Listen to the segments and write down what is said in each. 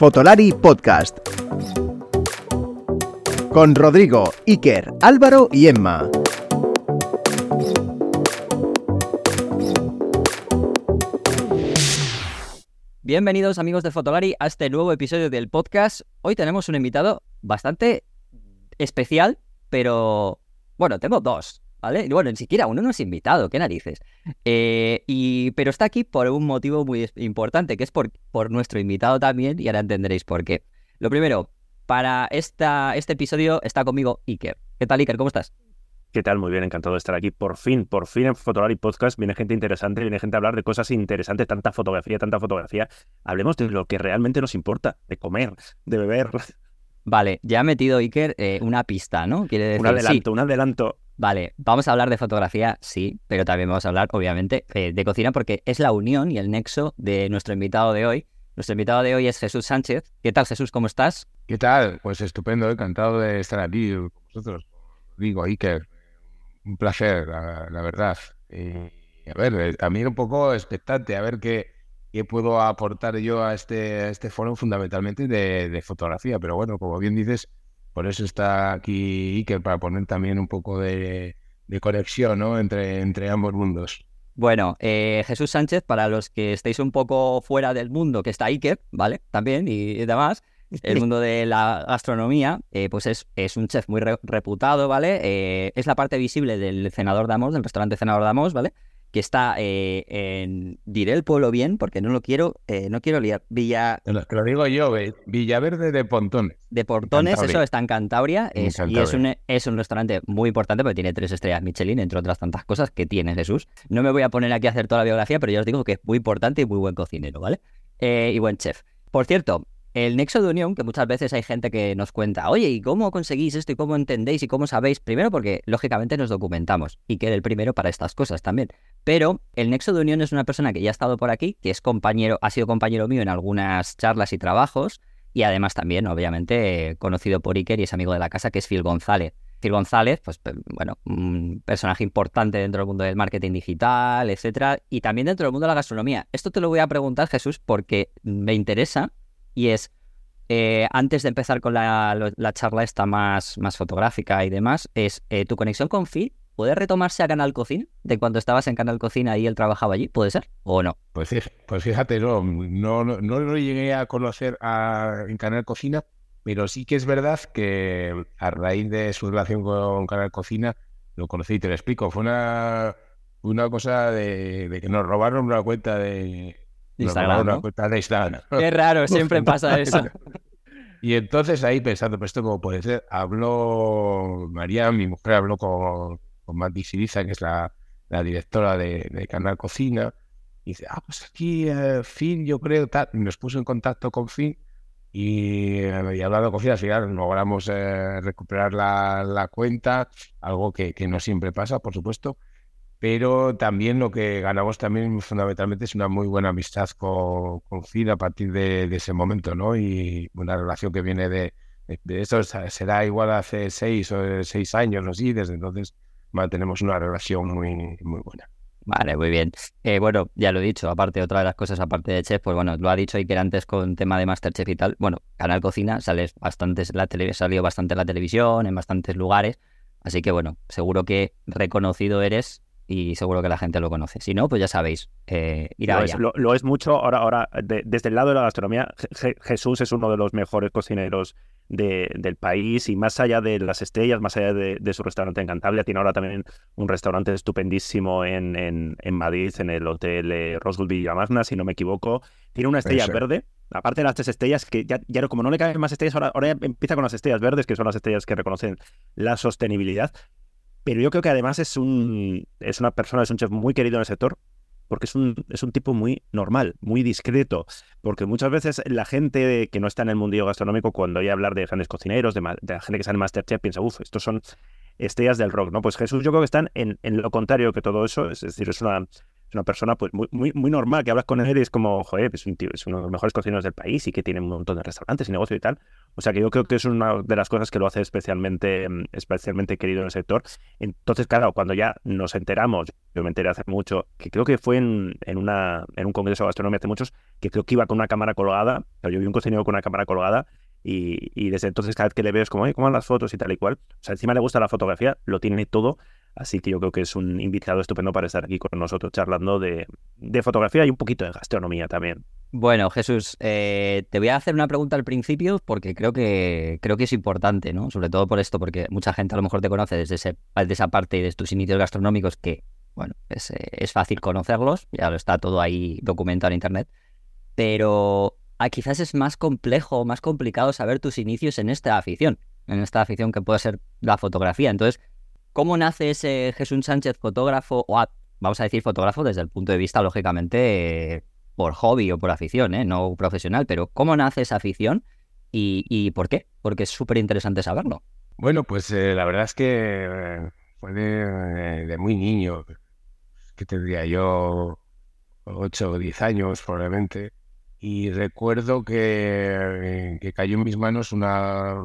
Fotolari Podcast. Con Rodrigo, Iker, Álvaro y Emma. Bienvenidos amigos de Fotolari a este nuevo episodio del podcast. Hoy tenemos un invitado bastante especial, pero bueno, tengo dos, ¿vale? Y bueno, ni siquiera uno no es invitado, qué narices. Eh, y, pero está aquí por un motivo muy importante, que es por, por nuestro invitado también, y ahora entenderéis por qué. Lo primero, para esta, este episodio está conmigo Iker. ¿Qué tal, Iker? ¿Cómo estás? ¿Qué tal? Muy bien, encantado de estar aquí. Por fin, por fin en Fotolari Podcast viene gente interesante, viene gente a hablar de cosas interesantes, tanta fotografía, tanta fotografía. Hablemos de lo que realmente nos importa, de comer, de beber. Vale, ya ha metido Iker eh, una pista, ¿no? Quiere decir, Un sí, adelanto, un adelanto. Vale, vamos a hablar de fotografía, sí, pero también vamos a hablar, obviamente, eh, de cocina porque es la unión y el nexo de nuestro invitado de hoy. Nuestro invitado de hoy es Jesús Sánchez. ¿Qué tal, Jesús? ¿Cómo estás? ¿Qué tal? Pues estupendo, encantado de estar aquí con vosotros. Digo, Iker, un placer, la, la verdad. Y, a ver, eh, también un poco expectante, a ver qué, qué puedo aportar yo a este, este foro fundamentalmente de fotografía. Pero bueno, como bien dices, por eso está aquí Iker, para poner también un poco de, conexión ¿no? entre, entre ambos mundos. Bueno, eh, Jesús Sánchez, para los que estéis un poco fuera del mundo, que está Iker, ¿vale? También y, demás, el mundo de la gastronomía, eh, pues es, es un chef muy re- reputado, ¿vale? Eh, es la parte visible del Cenador de Amos, del restaurante Cenador de Amos, ¿vale? Que está eh, en, diré el pueblo bien, porque no lo quiero, eh, no quiero liar, Villa Te lo, te lo digo yo, eh, Villaverde de Pontones. de Cantabria. eso está en Cantabria, En es- y es un, es un restaurante muy importante porque tiene tres estrellas Michelin, entre otras tantas cosas que tiene Jesús. No me voy a poner aquí a hacer toda la biografía, pero yo os digo que es muy importante y muy buen cocinero, ¿vale? Eh, y buen chef. Por cierto, el nexo de unión, que muchas veces hay gente que nos cuenta, oye, ¿y cómo conseguís esto y cómo entendéis y cómo sabéis? Primero porque, lógicamente, nos documentamos y que era el primero para estas cosas también. Pero el nexo de unión es una persona que ya ha estado por aquí, que es compañero, ha sido compañero mío en algunas charlas y trabajos, y además también, obviamente, conocido por Iker y es amigo de la casa, que es Phil González. Phil González, pues bueno, un personaje importante dentro del mundo del marketing digital, etcétera, y también dentro del mundo de la gastronomía. Esto te lo voy a preguntar, Jesús, porque me interesa y es, eh, antes de empezar con la, la charla esta más, más fotográfica y demás, es eh, tu conexión con Phil, ¿puede retomarse a Canal Cocina? De cuando estabas en Canal Cocina y él trabajaba allí, ¿puede ser? ¿O no? Pues, pues fíjate, no, no, no, lo llegué a conocer a- en Canal Cocina, pero sí que es verdad que a raíz de su relación con Canal Cocina lo conocí y te lo explico. Fue una, una cosa de, de que nos robaron una cuenta de Instagram, robaron una ¿no? cuenta de Instagram. Qué raro, siempre pasa eso. Y entonces ahí pensando, pues esto cómo puede ser, habló María, mi mujer habló con, con Mati Siriza, que es la, la directora de, de Canal Cocina, y dice, ah, pues aquí eh, Fin, yo creo, tal, y nos puso en contacto con Fin, y, eh, y hablando con Fin, al final logramos eh, recuperar la, la cuenta, algo que, que no siempre pasa, por supuesto, pero también lo que ganamos también fundamentalmente es una muy buena amistad con, con Fin a partir de, ese momento, ¿no? Y una relación que viene de, de, esto se- será igual hace seis o seis años o así, desde entonces mantenemos una relación muy, muy buena. Vale, muy bien. Eh, bueno, ya lo he dicho, aparte, otra de las cosas, aparte de chef, pues bueno, lo ha dicho Iker antes con tema de Masterchef y tal. Bueno, Canal Cocina, sales bastantes en la tele, salió bastante en la televisión, en bastantes lugares. Así que bueno, seguro que reconocido eres y seguro que la gente lo conoce. Si no, pues ya sabéis, eh, ir Lo allá. es, lo- lo es mucho. Ahora, ahora de- desde el lado de la gastronomía, Je- Je- Jesús es uno de los mejores cocineros de- del país y más allá de las estrellas, más allá de, de su restaurante en Cantabria, tiene ahora también un restaurante estupendísimo en, en, en Madrid, en el Hotel eh, Rosewood Villamagna, si no me equivoco. Tiene una estrella Eso. verde, aparte de las tres estrellas, que ya, ya como no le caben más estrellas, ahora, ahora empieza con las estrellas verdes, que son las estrellas que reconocen la sostenibilidad. Pero yo creo que además es un es una persona, es un chef muy querido en el sector, porque es un, es un tipo muy normal, muy discreto. Porque muchas veces la gente que no está en el mundillo gastronómico, cuando oye hablar de grandes cocineros, de, de la gente que sale en Masterchef, piensa, uff, estos son estrellas del rock, ¿no? Pues Jesús yo creo que están en, en lo contrario que todo eso, es decir, es una es una persona pues muy, muy, normal, que hablas con él y es como, joder, es, uno de los mejores cocineros del país y que tiene un montón de restaurantes y negocios y tal. O sea que yo creo que es una de las cosas que lo hace especialmente, mm, especialmente querido en el sector. Entonces, claro, cuando ya nos enteramos, yo me enteré hace mucho, que creo que fue en, en, una, en un congreso de gastronomía hace muchos, que creo que iba con una cámara colgada, pero yo vi un cocinero con una cámara colgada y, y, desde entonces cada vez que le veo es como, ¿cómo van las fotos y tal y cual? O sea, encima le gusta la fotografía, lo tiene todo, así que yo creo que es un invitado estupendo para estar aquí con nosotros charlando de, de fotografía y un poquito de gastronomía también. Bueno, Jesús, eh, te voy a hacer una pregunta al principio porque creo que, creo que es importante, ¿no? Sobre todo por esto, porque mucha gente a lo mejor te conoce desde, ese, esa parte y de tus inicios gastronómicos que, bueno, es, eh, es fácil conocerlos, ya lo está todo ahí documentado en Internet, pero quizás es más complejo, más complicado saber tus inicios en esta afición, en esta afición que puede ser la fotografía. Entonces, ¿cómo nace ese Jesús Sánchez fotógrafo, o vamos a decir fotógrafo desde el punto de vista, lógicamente, por hobby o por afición, ¿eh? no profesional, pero ¿cómo nace esa afición y, y por qué? Porque es súper interesante saberlo. Bueno, pues eh, la verdad es que eh, fue de, muy niño, que tendría yo 8 o 10 años probablemente, y recuerdo que, que cayó en mis manos una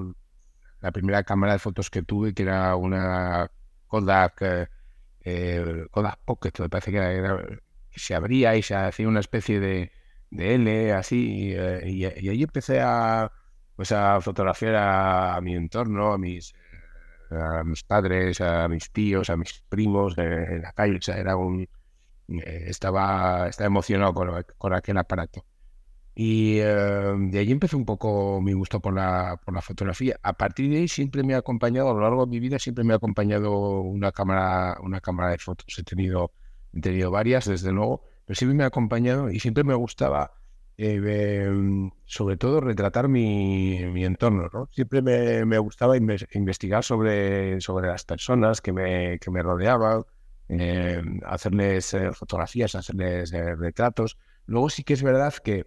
la primera cámara de fotos que tuve, que era una Kodak, eh, Kodak Pocket, me parece que era, se abría y se hacía una especie de, de L así y, y, y, ahí empecé a pues a fotografiar a, mi entorno, a mis a mis padres, a mis tíos, a mis primos en la calle, era un estaba, estaba emocionado con, con aquel aparato. Y eh, de ahí empezó un poco mi gusto por la, por la fotografía. A partir de ahí siempre me ha acompañado, a lo largo de mi vida, siempre me ha acompañado una cámara, una cámara de fotos. He tenido he tenido varias, desde luego, pero siempre me ha acompañado y siempre me gustaba, eh, sobre todo, retratar mi, mi entorno. ¿no? Siempre me, me gustaba investigar sobre, sobre las personas que me, que me rodeaban, eh, hacerles eh, fotografías, hacerles retratos. Luego sí que es verdad que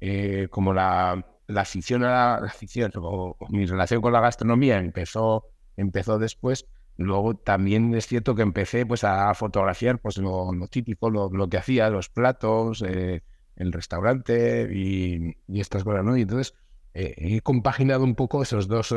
eh, como la, la afición a la, afición, o, mi relación con la gastronomía empezó, empezó después, Luego también es cierto que empecé pues a fotografiar pues lo, típico, lo, lo, que hacía, los platos, eh, el restaurante y, estas cosas, ¿no? Y entonces eh, he compaginado un poco esos dos,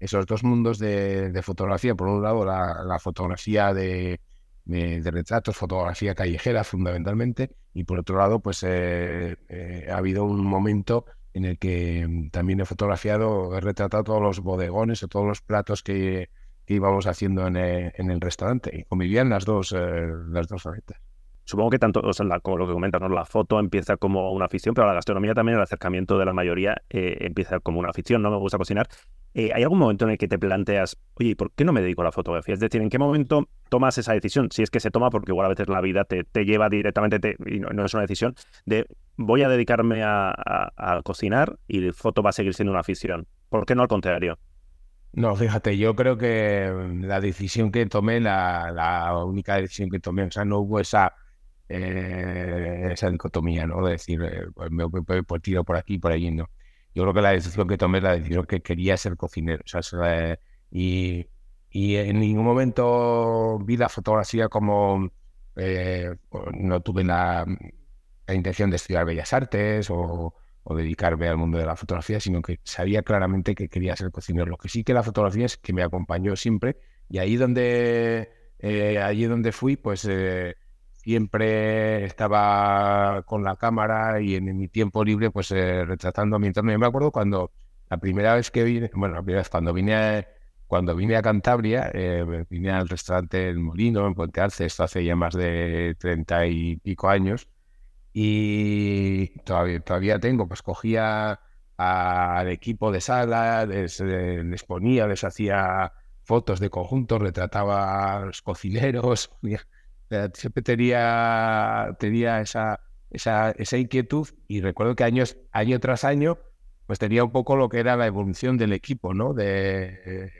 esos dos mundos de, fotografía. Por un lado, la, la fotografía de, de, retratos, fotografía callejera fundamentalmente, y por otro lado, pues ha habido un momento en el que mm, también he fotografiado, he retratado todos los bodegones o todos los platos que íbamos haciendo en el, eh, en el restaurante y convivían las dos, eh, las dos facetas. Supongo que tanto, o sea, la, como lo que comentas, ¿no? la foto empieza como una afición, pero la gastronomía también, el acercamiento de la mayoría eh, empieza como una afición, no me gusta cocinar. Eh, ¿Hay algún momento en el que te planteas, oye, ¿por qué no me dedico a la fotografía? Es decir, ¿en qué momento tomas esa decisión? Si es que se toma, porque igual a veces la vida te, te lleva directamente, te, y no, es una decisión, de voy a dedicarme a, a, cocinar y la foto va a seguir siendo una afición. ¿Por qué no al contrario? No, fíjate, yo creo que la decisión que tomé, la, la única decisión que tomé, o sea, no hubo esa, eh, esa dicotomía, ¿no? De decir, eh, pues me, me, me, tiro por aquí por allí, no. Yo creo que la decisión que tomé es la decisión que quería ser cocinero, o sea, eh, y, y, en ningún momento vi la fotografía como, eh, no tuve la, intención de estudiar Bellas Artes o o dedicarme al mundo de la fotografía, sino que sabía claramente que quería ser cocinero. Lo que sí que la fotografía es que me acompañó siempre y ahí donde, eh, allí donde fui, pues eh, siempre estaba con la cámara y en, mi tiempo libre, pues eh, retratando a mi entorno. Yo me acuerdo cuando la primera vez que vine, bueno, la primera vez cuando vine a, cuando vine a Cantabria, eh, vine al restaurante El Molino en Puente Arce, esto hace ya más de treinta y pico años, y todavía, todavía tengo, pues cogía al equipo de sala, les, les, ponía, les hacía fotos de conjuntos, retrataba a los cocineros, siempre tenía, tenía esa, esa, esa inquietud y recuerdo que años, año tras año pues tenía un poco lo que era la evolución del equipo, ¿no? De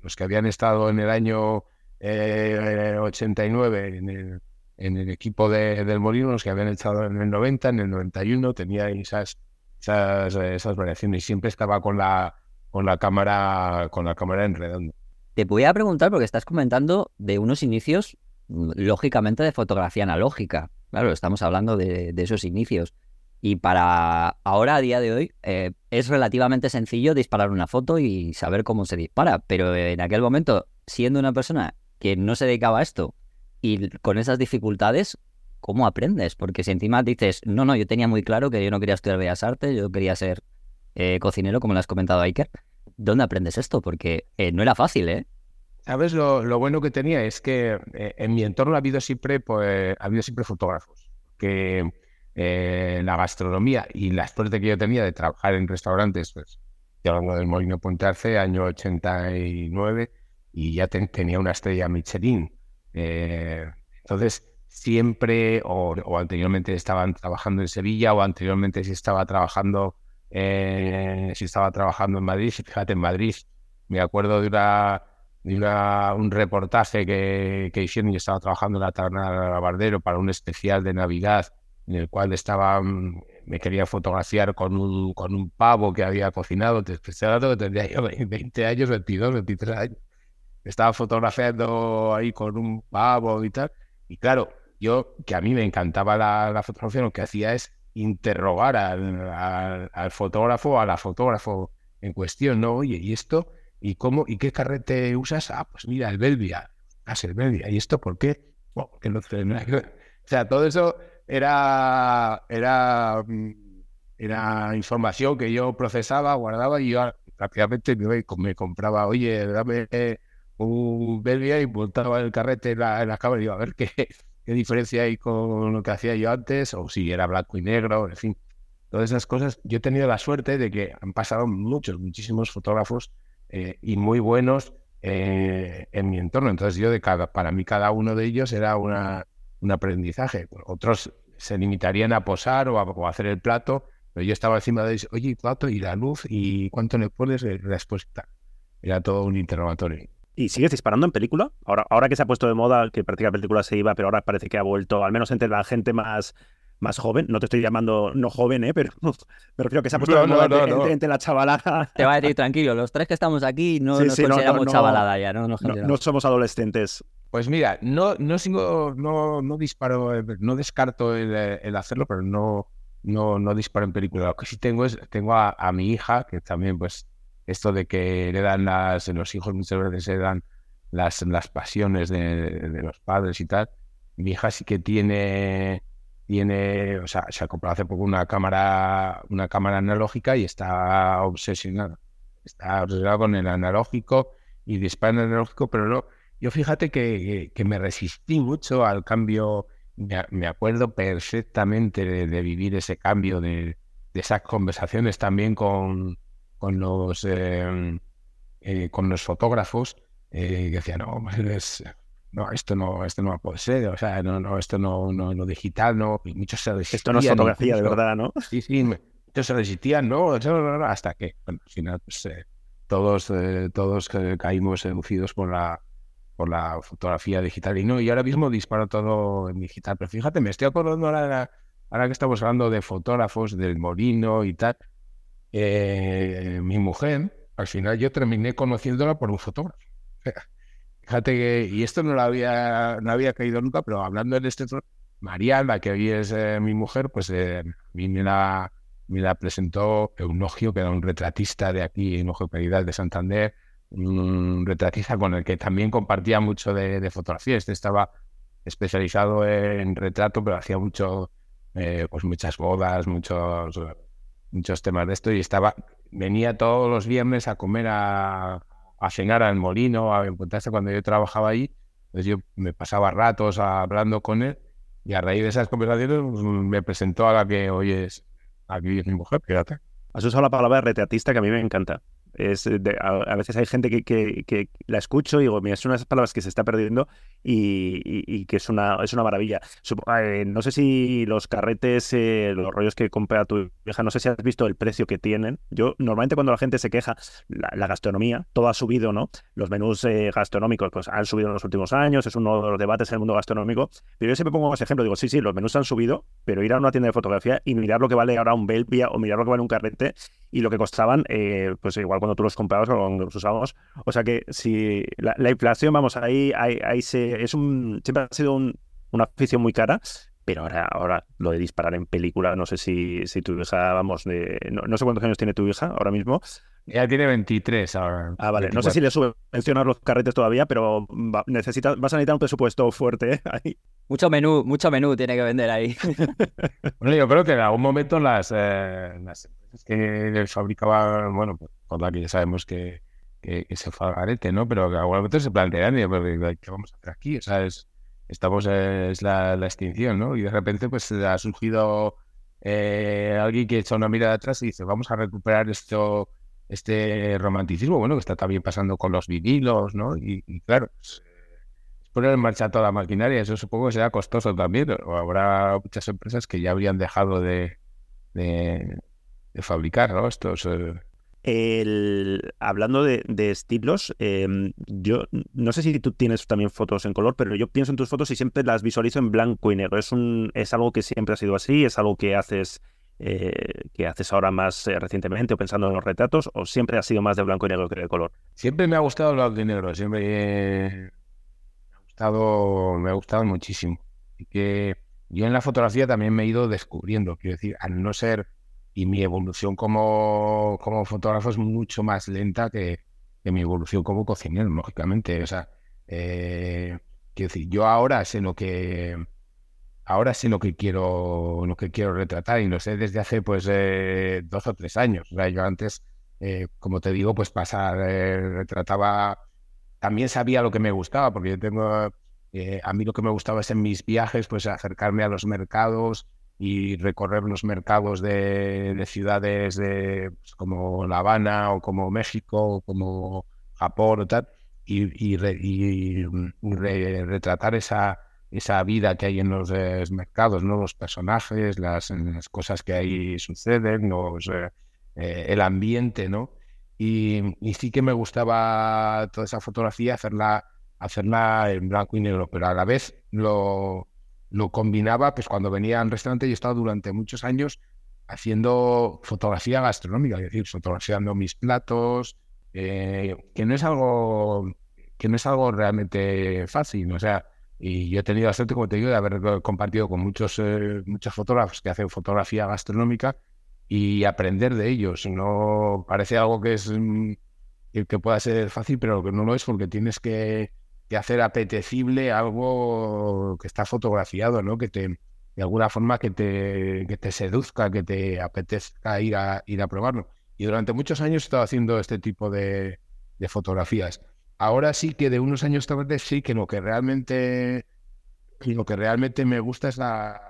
los que habían estado en el año eh, 89 en el, en el equipo de, del Molino, los que habían echado en el 90, en el 91, tenía esas, esas, esas variaciones. Siempre estaba con la, con la cámara, con la cámara en redondo. Te voy a preguntar, porque estás comentando de unos inicios lógicamente de fotografía analógica. Claro, estamos hablando de, esos inicios. Y para ahora, a día de hoy, eh, es relativamente sencillo disparar una foto y saber cómo se dispara. Pero en aquel momento, siendo una persona que no se dedicaba a esto y con esas dificultades, ¿cómo aprendes? Porque si encima dices, no, no, yo tenía muy claro que yo no quería estudiar Bellas Artes, yo quería ser eh, cocinero, como le has comentado Iker, ¿dónde aprendes esto? Porque eh, no era fácil, ¿eh? ¿Sabes? Lo, lo, bueno que tenía es que eh, en mi entorno ha habido siempre, pues, ha habido siempre fotógrafos. Que eh, la gastronomía y la suerte que yo tenía de trabajar en restaurantes, pues, estoy hablando del Molino Ponte Arce, año 89, y ya ten, tenía una estrella Michelin. Eh, entonces, siempre, o, o, anteriormente estaban trabajando en Sevilla, o anteriormente si estaba trabajando, eh, si estaba trabajando en Madrid, fíjate, en Madrid, me acuerdo de una una, un reportaje que, que hicieron y estaba trabajando en la taberna de Bardero para un especial de Navidad en el cual estaba, me quería fotografiar con un, con un pavo que había cocinado, te que tendría yo 20 años, 22, 23 años. Estaba fotografiando ahí con un pavo y tal. Y claro, yo, que a mí me encantaba la, la fotografía, lo que hacía es interrogar al, al, al fotógrafo, a la fotógrafo en cuestión, ¿no? Oye, ¿y esto? ¿Y cómo? ¿Y qué carrete usas? Ah, pues mira, el Belvia. Ah, el Belvia. ¿Y esto por qué? Bueno, que no tiene nada que ver. O sea, todo eso era, era, era información que yo procesaba, guardaba y yo rápidamente me, compraba, oye, dame un Belvia y montaba el carrete en la, en cámara y digo, a ver qué, qué diferencia hay con lo que hacía yo antes, o si era blanco y negro, en fin. Todas esas cosas. Yo he tenido la suerte de que han pasado muchos, muchísimos fotógrafos eh, y muy buenos eh, en mi entorno. Entonces yo, de cada, para mí, cada uno de ellos era una, un aprendizaje. Otros se limitarían a posar o a, hacer el plato, pero yo estaba encima de ellos, oye, plato y la luz y cuánto le pones respuesta. Era todo un interrogatorio. ¿Y sigues disparando en película? Ahora, ahora que se ha puesto de moda, que prácticamente la película se iba, pero ahora parece que ha vuelto, al menos entre la gente más, más joven. No te estoy llamando no joven, ¿eh? pero me refiero que se ha puesto No, no, no, entre, no. entre- entre la chavalada. Te va a decir, tranquilo, los tres que estamos aquí no Sí, nos sí, consideramos no. chavalada ya, ¿no? Nos No, somos adolescentes. Pues mira, no, no sigo, no, no disparo, no descarto el, el hacerlo, pero no, no, no disparo en película. Lo que sí tengo es, tengo a, a mi hija, que también, pues, esto de que heredan las, los hijos muchas veces heredan las, las pasiones de, de los padres y tal. Mi hija sí que tiene, tiene, o sea, se ha comprado hace poco una cámara, una cámara analógica y está obsesionada. Está obsesionada con el analógico y dispara en el analógico, pero no. Yo fíjate que, que, me resistí mucho al cambio. Me, me acuerdo perfectamente de, de vivir ese cambio, de, de esas conversaciones también con, con los eh, eh, con los fotógrafos eh, que decían, no, es- no, esto no, esto no puede ser, o sea, no, no, esto no, no, lo digital, no, y muchos se Esto no es resistían fotografía, de verdad, ¿no? Sí, sí, muchos se resistían, no, hasta que, bueno, al final, pues, eh, todos, eh, todos eh, caímos seducidos por la, por la fotografía digital. Y no, y ahora mismo disparo todo en digital. Pero fíjate, me estoy acordando ahora, ahora que estamos hablando de fotógrafos, del molino y tal. eh, mi mujer, al final yo terminé conociéndola por un fotógrafo. Fíjate que, y esto no lo había, no había caído nunca, pero hablando en este tono, Mariana, que hoy es eh, mi mujer, pues eh, me la, me la presentó Eunogio, que era un retratista de aquí, Eunogio Peridal de Santander, un retratista con el que también compartía mucho de, de fotografía. Este estaba especializado en retrato, pero hacía mucho, eh, pues muchas bodas, muchos, muchos temas de esto, y estaba, venía todos los viernes a comer a, a cenar al molino, a encontrarse cuando yo trabajaba ahí. Entonces yo me pasaba ratos hablando con él y a raíz de esas conversaciones pues, me presentó a la que hoy es, aquí es mi mujer, fíjate. Has usado la palabra retratista que a mí me encanta. Es de- a, a veces hay gente que, que- que la escucho y digo, mira, es una de esas palabras que se está perdiendo y, y- y que es una, es una maravilla. Supo- eh, no sé si los carretes, eh, los rollos que compra tu hija, no sé si has visto el precio que tienen. Yo, normalmente cuando la gente se queja, la, la gastronomía, todo ha subido, ¿no? Los menús eh, gastronómicos pues, han subido en los últimos años, es uno de los debates en el mundo gastronómico. Pero yo siempre pongo ese ejemplo, digo, sí, sí, los menús han subido, pero ir a una tienda de fotografía y mirar lo que vale ahora un Belvia o mirar lo que vale un carrete y lo que costaban, eh, pues igual cuando tú los comprabas o cuando los usábamos. O sea que si la, inflación, vamos, ahí, ahí, ahí se, es un, siempre ha sido un, una afición muy cara, pero ahora, ahora lo de disparar en película, no sé si, si tu hija, vamos, de, no, sé cuántos años tiene tu hija ahora mismo. Ya tiene 23 ahora. Ah, vale. No sé si le subvencionar los carretes todavía, pero necesita, vas a necesitar un presupuesto fuerte ¿eh? ahí. Mucho menú, mucho menú tiene que vender ahí. bueno, yo creo que en algún momento las, eh, las empresas que fabricaban, bueno, pues, por la que ya sabemos que, que, se fue a ¿no? Pero que momento se plantean, ¿qué vamos a hacer aquí? O sea, es, estamos, es la, extinción, ¿no? Y de repente pues ha surgido eh, alguien que echa una mirada atrás y dice, vamos a recuperar esto, este romanticismo, bueno, que está también pasando con los vinilos, ¿no? Y, claro, pues, es poner en marcha toda la maquinaria, eso supongo que será costoso también, o habrá muchas empresas que ya habrían dejado de, de, fabricar, ¿no? Estos... Eh, hablando de, estilos, em, yo no sé si tú tienes también fotos en color, pero yo pienso en tus fotos y siempre las visualizo en blanco y negro. ¿Es, es algo que siempre ha sido así? ¿Es algo que haces, eh, que haces ahora más eh, recientemente o pensando en los retratos? ¿O siempre ha sido más de blanco y negro que de color? Siempre me ha gustado el blanco y negro, siempre me, ha gustado, me ha gustado muchísimo. Y que yo en la fotografía también me he ido descubriendo, quiero decir, al no ser y mi evolución como, como fotógrafo es mucho más lenta que, mi evolución como cocinero, lógicamente. O sea, eh, quiero decir, yo ahora sé lo que ahora sé lo que quiero lo que quiero retratar y lo sé desde hace pues eh, dos o tres años. O sea, yo antes, eh, como te digo, pues pasar, retrataba, también sabía lo que me gustaba, porque yo tengo, a mí lo que me gustaba es en mis viajes, pues acercarme a los mercados, y recorrer los mercados de, ciudades de, pues, como La Habana o como México o como Japón o tal, y, mm, retratar esa, esa vida que hay en los eh, mercados, ¿no? los personajes, las, cosas que ahí suceden, los, eh, eh, el ambiente, ¿no? Y, y, sí que me gustaba toda esa fotografía, hacerla, hacerla en blanco y negro, pero a la vez lo, lo combinaba, pues cuando venía al restaurante yo he estado durante muchos años haciendo fotografía gastronómica, es decir, fotografiando mis platos, eh, que no es algo que no es algo realmente fácil, o sea, y yo he tenido la suerte, como te digo, de haber compartido con muchos, eh, muchos fotógrafos que hacen fotografía gastronómica y aprender de ellos. No parece algo que es mm, que pueda ser fácil, pero que no lo es porque tienes que que hacer apetecible algo que está fotografiado, ¿no? Que te, de alguna forma que te, que te seduzca, que te apetezca ir a, ir a probarlo. Y durante muchos años he estado haciendo este tipo de, fotografías. Ahora sí que de unos años tarde sí que lo que realmente lo que realmente me gusta es la,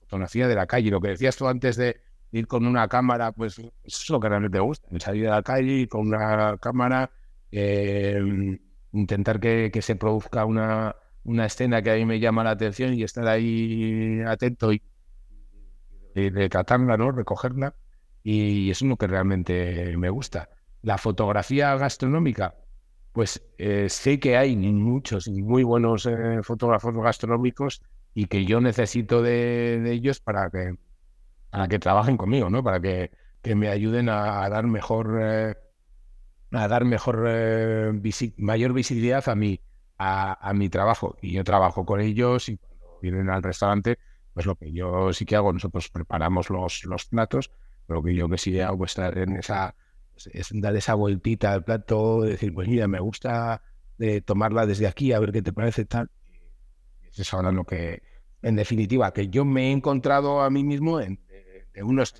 fotografía de la calle. Lo que decías tú antes de ir con una cámara, pues eso es lo que realmente me gusta. Salir a la calle con una cámara, eh, intentar que, se produzca una, una, escena que a mí me llama la atención y estar ahí atento y, y retratarla, ¿no? Recogerla. Y eso es lo que realmente me gusta. La fotografía gastronómica, pues eh, sé que hay muchos y muy buenos eh, fotógrafos gastronómicos y que yo necesito de, ellos para que, para que trabajen conmigo, ¿no? Para que, que me ayuden a, dar mejor eh, a dar mejor, eh, mayor visibilidad a mi, a, mi trabajo. Y yo trabajo con ellos y cuando vienen al restaurante, pues lo que yo sí que hago, nosotros preparamos los, los platos, pero lo que yo que sí hago es estar en esa, es dar esa vueltita al plato, decir, pues mira, me gusta de eh, tomarla desde aquí, a ver qué te parece tal. Es ahora lo que, en definitiva, que yo me he encontrado a mí mismo en, de, unos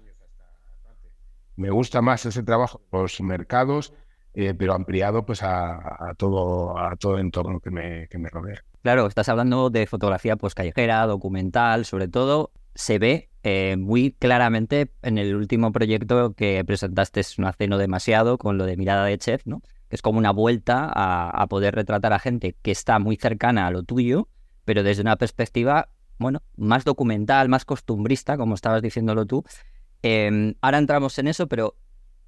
me gusta más ese trabajo, los mercados, eh, pero ampliado pues a, todo a todo el entorno que me, que me rodea. Claro, estás hablando de fotografía pues callejera, documental, sobre todo se ve eh, muy claramente en el último proyecto que presentaste, es un hace no demasiado, con lo de mirada de chef, ¿no? que es como una vuelta a, poder retratar a gente que está muy cercana a lo tuyo, pero desde una perspectiva, bueno, más documental, más costumbrista, como estabas diciéndolo tú. Em, ahora entramos en eso, pero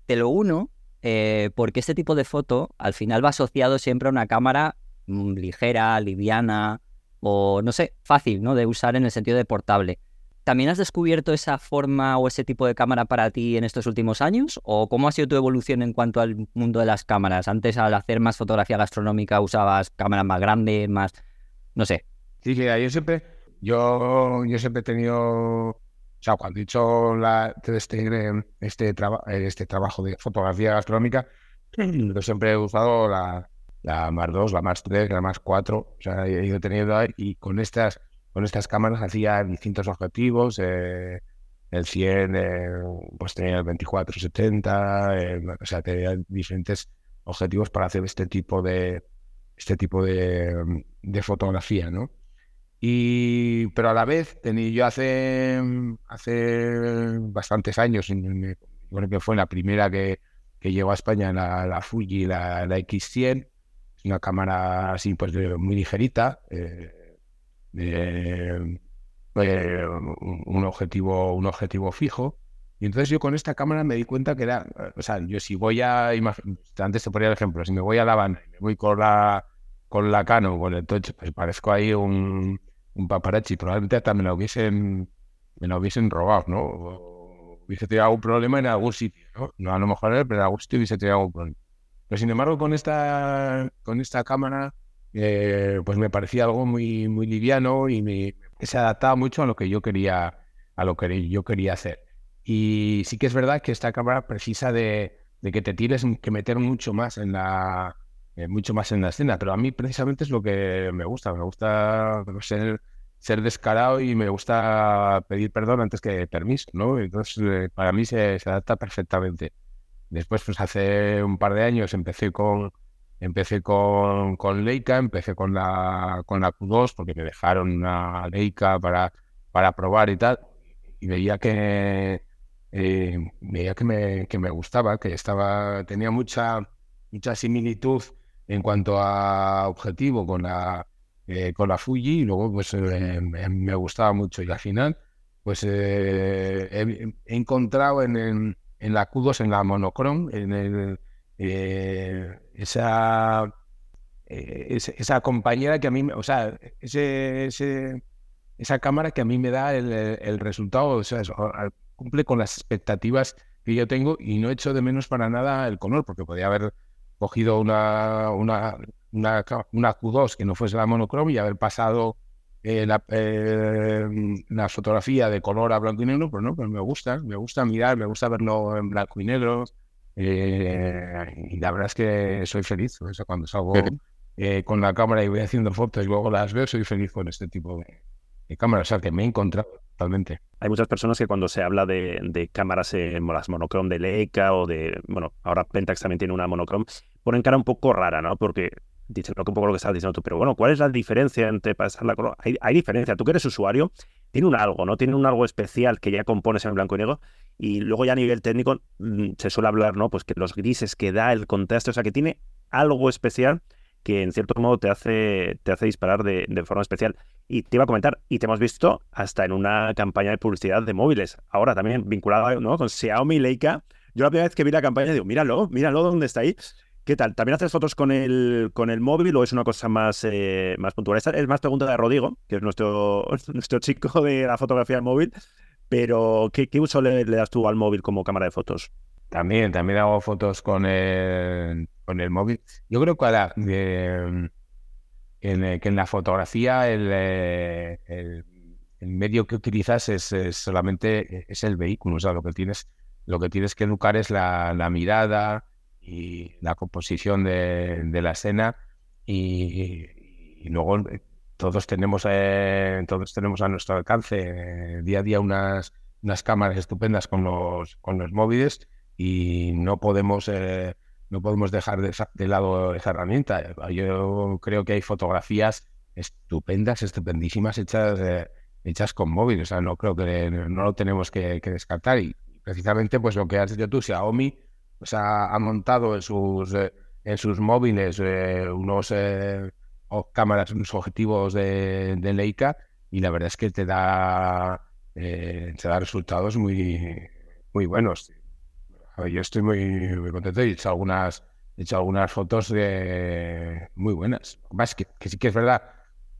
te lo uno eh, porque este tipo de foto al final va asociado siempre a una cámara mm, ligera, liviana o no sé, fácil ¿no? de usar en el sentido de portable. ¿También has descubierto esa forma o ese tipo de cámara para ti en estos últimos años? ¿O cómo ha sido tu evolución en cuanto al mundo de las cámaras? Antes al hacer más fotografía gastronómica usabas cámaras más grandes, más... no sé. Sí, mira, yo siempre, yo, yo siempre he tenido, o sea, cuando he hecho la, este, este, este trabajo de fotografía gastronómica, yo siempre he usado la, la más 2, la más 3, la más 4, o sea, he ido teniendo y con estas con estas cámaras hacía distintos objetivos. Eh, el 100, eh, pues tenía el 2470, eh, o sea, tenía diferentes objetivos para hacer este tipo de este tipo de, de fotografía, ¿no? Y, pero a la vez, tenía, yo hace, hace bastantes años, creo que fue la primera que, que llegó a España, la, Fuji, la, la X100, una cámara así, pues muy ligerita, eh, eh, eh, un, objetivo, un objetivo fijo. Y entonces yo con esta cámara me di cuenta que era, o sea, yo si voy a, antes te ponía el ejemplo, si me voy a La Habana y me voy con la, con la Canon, con el Touch, pues parezco ahí un, un paparazzi, probablemente hasta me la hubiesen, me la hubiesen robado, ¿no? Hubiese tenido algún problema en algún sitio, ¿no? No a lo mejor, pero en algún sitio hubiese tenido algún problema. Pero sin embargo, con esta, con esta cámara, eh, pues me parecía algo muy, muy liviano y me, se adaptaba mucho a lo que yo quería, a lo que yo quería hacer. Y sí que es verdad que esta cámara precisa de, que te tienes que meter mucho más en la eh, mucho más en la escena, pero a mí precisamente es lo que me gusta, me gusta ser, ser descarado y me gusta pedir perdón antes que permiso, ¿no? Entonces, eh, para mí se, adapta perfectamente. Después, pues hace un par de años empecé con, Empecé con, con Leica, empecé con la, con la Q2 porque me dejaron una Leica para, para probar y tal. Y veía que, eh, veía que me, que me gustaba, que estaba, tenía mucha, mucha similitud en cuanto a objetivo con la, eh, con la Fuji y luego pues eh, me gustaba mucho. Y al final pues he, encontrado en, en, la Q2, en la monocrom, en el eh, esa, eh, esa compañera que a mí, o sea, ese, esa cámara que a mí me da el, resultado, o sea, cumple con las expectativas que yo tengo y no echo de menos para nada el color, porque podría haber cogido una, una, una, Q2 que no fuese la monocrom y haber pasado eh, la, la, fotografía de color a blanco y negro, pero no, pero me gusta, me gusta mirar, me gusta verlo en blanco y negro, eh, y la verdad es que soy feliz. O sea, cuando salgo eh, con la cámara y voy haciendo fotos y luego las veo, soy feliz con este tipo de, de cámaras. O sea, que me he encontrado totalmente. Hay muchas personas que cuando se habla de, de cámaras, en las monocrom de Leica o de, bueno, ahora Pentax también tiene una monocrom, ponen cara un poco rara, ¿no? Porque dicen un poco lo que estás diciendo tú, pero bueno, ¿cuál es la diferencia entre pasar la color? Hay, hay diferencia. Tú que eres usuario, tiene un algo, ¿no? Tiene un algo especial que ya compones en blanco y negro y luego ya a nivel técnico mm, se suele hablar, ¿no? Pues que los grises que da el contraste, o sea, que tiene algo especial que en cierto modo te hace, te hace disparar de, forma especial. Y te iba a comentar, y te hemos visto hasta en una campaña de publicidad de móviles, ahora también vinculada ¿no? con Xiaomi Leica. Yo la primera vez que vi la campaña digo, míralo, míralo dónde está ahí. ¿Qué tal? ¿También haces fotos con el, con el móvil o es una cosa más, eh, más puntual? Esta es más pregunta de Rodrigo, que es nuestro, nuestro chico de la fotografía del móvil. Pero, ¿qué, uso le, das tú al móvil como cámara de fotos? También, también hago fotos con el, con el móvil. Yo creo que, ahora, en, que en la fotografía el, el, medio que utilizas es, solamente es el vehículo. O sea, lo que tienes, lo que, tienes que educar es la, mirada y la composición de, la escena y, y, luego todos tenemos, eh, todos tenemos a nuestro alcance eh, día a día unas, unas cámaras estupendas con los, con los móviles y no podemos, eh, no podemos dejar de, lado esa herramienta. Yo creo que hay fotografías estupendas, estupendísimas hechas, hechas con móviles. O sea, no creo que no lo tenemos que, descartar. Y precisamente pues lo que has dicho tú, Xiaomi pues, ha, ha montado en sus, en sus móviles unos o cámaras, unos objetivos de, Leica y la verdad es que te da, eh, te da resultados muy, muy buenos. Yo estoy muy, muy contento y he hecho algunas, he hecho algunas fotos muy buenas. Más que, que sí que es verdad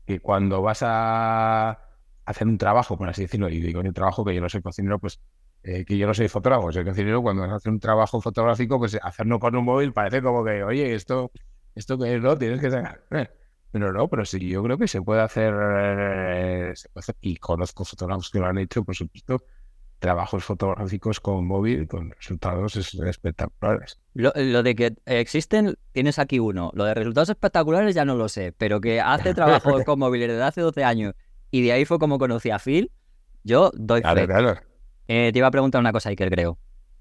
que cuando vas a, hacer un trabajo, por así decirlo, y digo un trabajo que yo no soy cocinero, pues eh, que yo no soy fotógrafo, soy cocinero, cuando hacer un trabajo fotográfico, pues hacerlo con un móvil parece como que, oye, esto, esto que es, no, tienes que sacar. Pero no, pero sí, yo creo que se puede hacer, eh, se puede hacer, y conozco fotógrafos que lo han hecho, por supuesto, trabajos fotográficos con móvil con resultados espectaculares. Lo, de que existen, tienes aquí uno. Lo de resultados espectaculares ya no lo sé, pero que hace trabajo con móviles desde hace 12 años y de ahí fue como conocí a Phil, yo doy fe. Eh, te iba a preguntar una cosa, Iker, creo.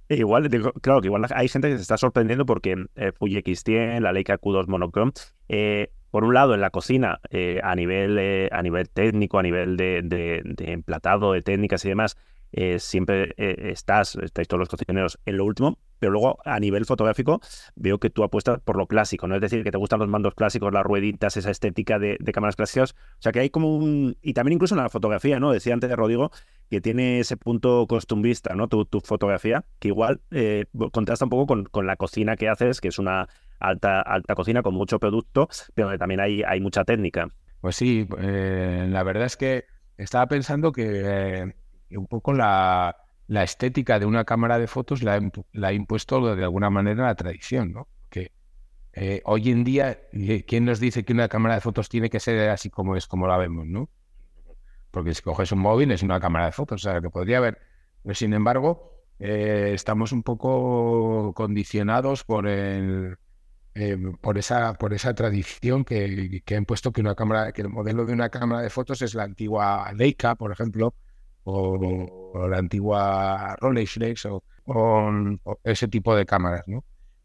Igual, claro que igual hay gente que se está sorprendiendo porque eh, Fuji X100, la Leica Q2 Monochrome, eh, por un lado en la cocina, eh, a, nivel, a nivel técnico, a nivel de, de emplatado, de técnicas y demás, eh, siempre eh, estás, estáis todos los cocineros en lo último, pero luego a nivel fotográfico veo que tú apuestas por lo clásico, ¿no? Es decir, que te gustan los mandos clásicos, las rueditas, esa estética de, cámaras clásicas. O sea, que hay como un... Y también incluso en la fotografía, ¿no? Decía antes de Rodrigo que tiene ese punto costumbrista, ¿no? Tu, tu fotografía, que igual eh, contrasta un poco con, con la cocina que haces, que es una alta, alta cocina con mucho producto, pero también hay, hay mucha técnica. Pues sí, la verdad es que estaba pensando que un poco la, estética de una cámara de fotos la, ha impuesto de alguna manera la tradición, ¿no? Que eh, hoy en día, eh, ¿quién nos dice que una cámara de fotos tiene que ser así como es, como la vemos, ¿no? Porque si coges un móvil es una cámara de fotos, o sea, que podría haber. Pero sin embargo, eh, estamos un poco condicionados por el, por esa por esa tradición que, que ha impuesto que una cámara que el modelo de una cámara de fotos es la antigua Leica por ejemplo o, la antigua Rolleiflex o, o, ese tipo de cámaras, ¿no?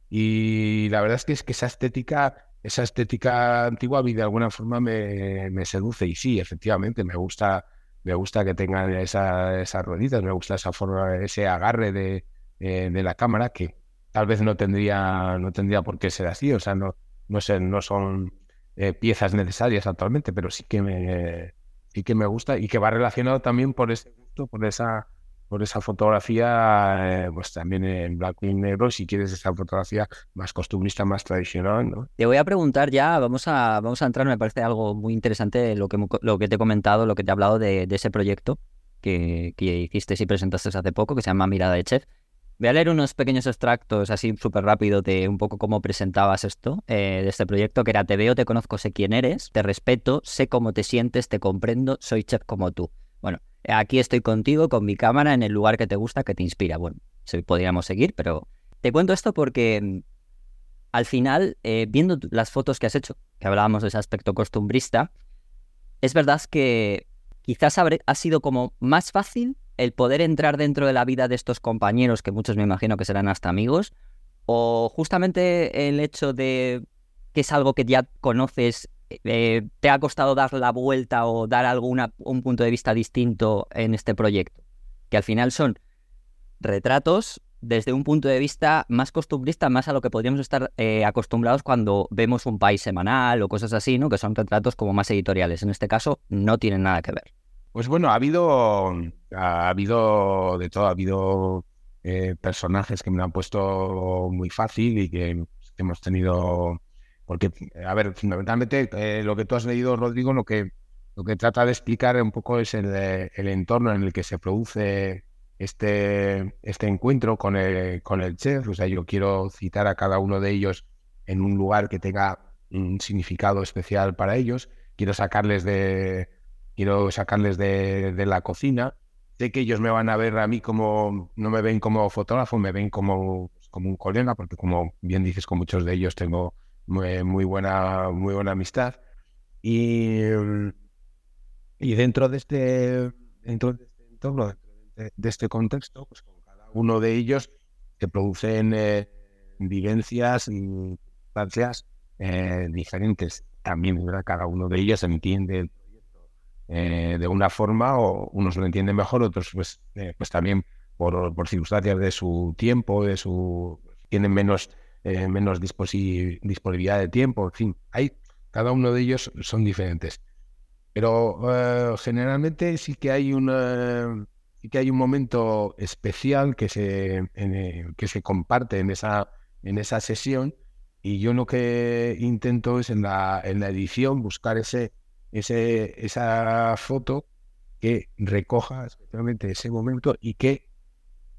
Y la verdad es que es que esa estética, esa estética antigua de alguna forma me, me seduce y sí, efectivamente, me gusta, me gusta que tengan esa, esas rueditas, me gusta esa forma, ese agarre de, eh, de la cámara que tal vez no tendría, no tendría por qué ser así, o sea, no, no, sé, no son eh, piezas necesarias actualmente, pero sí que me, y que me gusta y que va relacionado también por ese gusto, por esa, por esa fotografía, eh, pues también en blanco y negro, si quieres esa fotografía más costumbrista, más tradicional. ¿no? Te voy a preguntar ya, vamos a, vamos a entrar, me parece algo muy interesante lo que, lo que te he comentado, lo que te he hablado de, ese proyecto que, que hiciste y presentaste hace poco, que se llama Mirada de Chef. Voy a leer unos pequeños extractos así súper rápido de un poco cómo presentabas esto, eh, de este proyecto, que era te veo, te conozco, sé quién eres, te respeto, sé cómo te sientes, te comprendo, soy chef como tú. Bueno, aquí estoy contigo con mi cámara en el lugar que te gusta, que te inspira. Bueno, si podríamos seguir, pero te cuento esto porque mm, al final, eh, viendo las fotos que has hecho, que hablábamos de ese aspecto costumbrista, es verdad que quizás ha sido como más fácil el poder entrar dentro de la vida de estos compañeros, que muchos me imagino que serán hasta amigos, o justamente el hecho de que es algo que ya conoces, eh, te ha costado dar la vuelta o dar alguna, un punto de vista distinto en este proyecto, que al final son retratos desde un punto de vista más costumbrista, más a lo que podríamos estar eh, acostumbrados cuando vemos un país semanal o cosas así, ¿no? Que son retratos como más editoriales. En este caso, no tienen nada que ver. Pues bueno, ha habido, ha habido de todo, ha habido eh, personajes que me lo han puesto muy fácil y que, hemos tenido, porque, a ver, fundamentalmente eh, lo que tú has leído, Rodrigo, lo que, lo que trata de explicar un poco es el, el entorno en el que se produce este, este encuentro con el, con el chef. O sea, yo quiero citar a cada uno de ellos en un lugar que tenga un significado especial para ellos. Quiero sacarles de, quiero sacarles de, la cocina. Sé que ellos me van a ver a mí como, no me ven como fotógrafo, me ven como, como un colega, porque como bien dices, con muchos de ellos tengo muy, buena, muy buena amistad. Y, y dentro de este, dentro de este entorno, de, este contexto, pues con cada uno de ellos se producen eh, vivencias y circunstancias eh, diferentes. También. Cada uno de ellos entiende eh, de una forma, o unos lo entienden mejor, otros pues, eh, pues también por, por, circunstancias de su tiempo, de su tienen menos, eh, menos disponibilidad de tiempo, en fin, hay, cada uno de ellos son diferentes. Pero generalmente sí que hay una que hay un momento especial que se, que se comparte en esa, en esa sesión y yo lo que intento es en la, en la edición buscar ese, ese, esa foto que recoja especialmente ese momento y que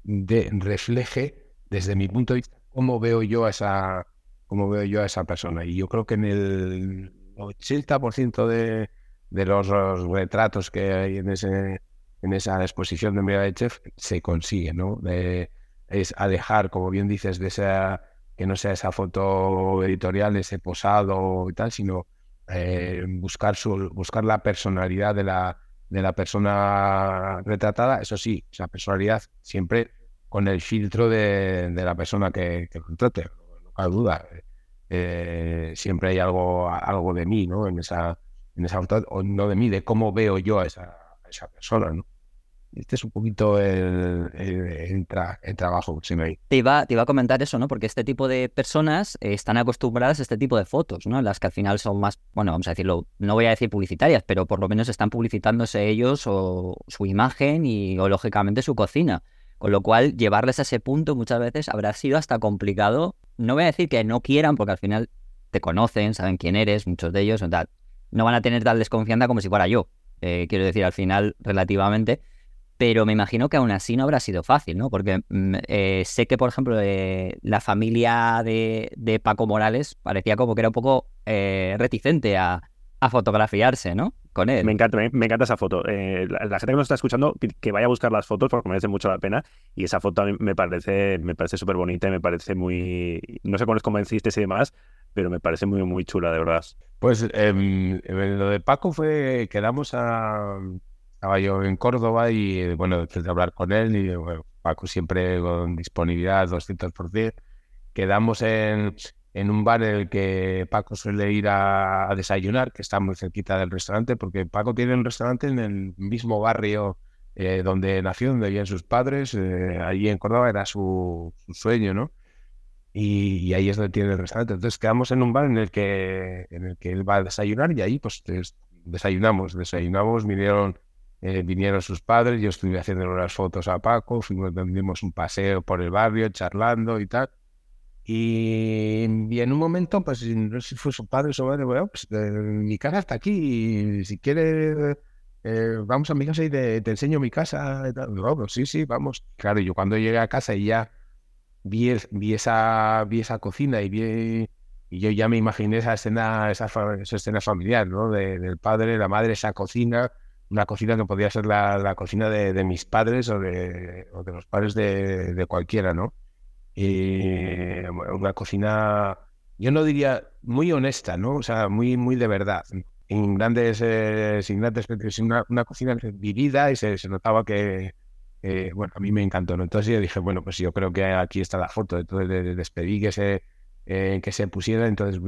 refleje desde mi punto de vista cómo veo yo a esa cómo veo yo a esa persona. Y yo creo que en el 80% de, de los, retratos que hay en ese esa exposición de Chef se consigue, ¿no? De, es alejar, como bien dices, de esa que no sea esa foto editorial, ese posado y tal, sino eh, buscar su, buscar la personalidad de la de la persona retratada, eso sí, esa personalidad siempre con el filtro de, la persona que, que retrate, no cabe duda. Eh, siempre hay algo, algo de mí, ¿no? En esa, en esa o no de mí, de cómo veo yo a esa, a esa persona, ¿no? Este es un poquito el, el, trabajo que se me te iba, te iba a comentar eso, ¿no? Porque este tipo de personas están acostumbradas a este tipo de fotos, ¿no? Las que al final son más, bueno, vamos a decirlo, no voy a decir publicitarias, pero por lo menos están publicitándose ellos o su imagen y o lógicamente su cocina. Con lo cual, llevarles a ese punto muchas veces habrá sido hasta complicado. No voy a decir que no quieran, porque al final te conocen, saben quién eres, muchos de ellos. No van a tener tal desconfianza como si fuera yo. Eh, quiero decir, al final, relativamente pero me imagino que aún así no habrá sido fácil, ¿no? Porque mm, eh, sé que, por ejemplo, eh, la familia de, Paco Morales parecía como que era un poco eh, reticente a, fotografiarse, ¿no? Con él. Me encanta, me, encanta esa foto. La, gente que nos está escuchando, que, vaya a buscar las fotos porque merece mucho la pena. Y esa foto a mí me parece, me parece súper bonita y me parece muy... No sé cómo les convenciste y demás, pero me parece muy, muy chula, de verdad. Pues em, lo de Paco fue, quedamos a estaba yo en Córdoba y, bueno, después de hablar con él, y bueno, Paco siempre con disponibilidad 200%, quedamos en, en un bar en el que Paco suele ir a, desayunar, que está muy cerquita del restaurante, porque Paco tiene un restaurante en el mismo barrio eh, donde nació, donde vivían sus padres, eh, allí en Córdoba era su, sueño, ¿no? Y, ahí es donde tiene el restaurante. Entonces quedamos en un bar en el que, en el que él va a desayunar y ahí pues desayunamos, desayunamos, vinieron eh, vinieron sus padres, yo estuve haciendo unas fotos a Paco, fuimos, dimos un paseo por el barrio, charlando y tal. Y, en un momento, pues no sé si fue su padre o su madre, bueno, pues eh, mi casa está aquí, y si quieres, eh, vamos a mi casa y te, enseño mi casa. Y tal. Pues sí, sí, vamos. Claro, yo cuando llegué a casa y ya vi, vi, esa, vi esa cocina y vi y yo ya me imaginé esa escena, esa, esa escena familiar, ¿no? del padre, la madre, esa cocina, una cocina que podría ser la, cocina de, mis padres o de, o de los padres de, cualquiera, ¿no? Y una cocina, yo no diría muy honesta, ¿no? O sea, muy, muy de verdad. En grandes, eh, sin grandes, una, una cocina vivida y se, notaba que, bueno, a mí me encantó, ¿no? Entonces yo dije, bueno, pues yo creo que aquí está la foto. Entonces despedí que se, eh, que se pusiera, entonces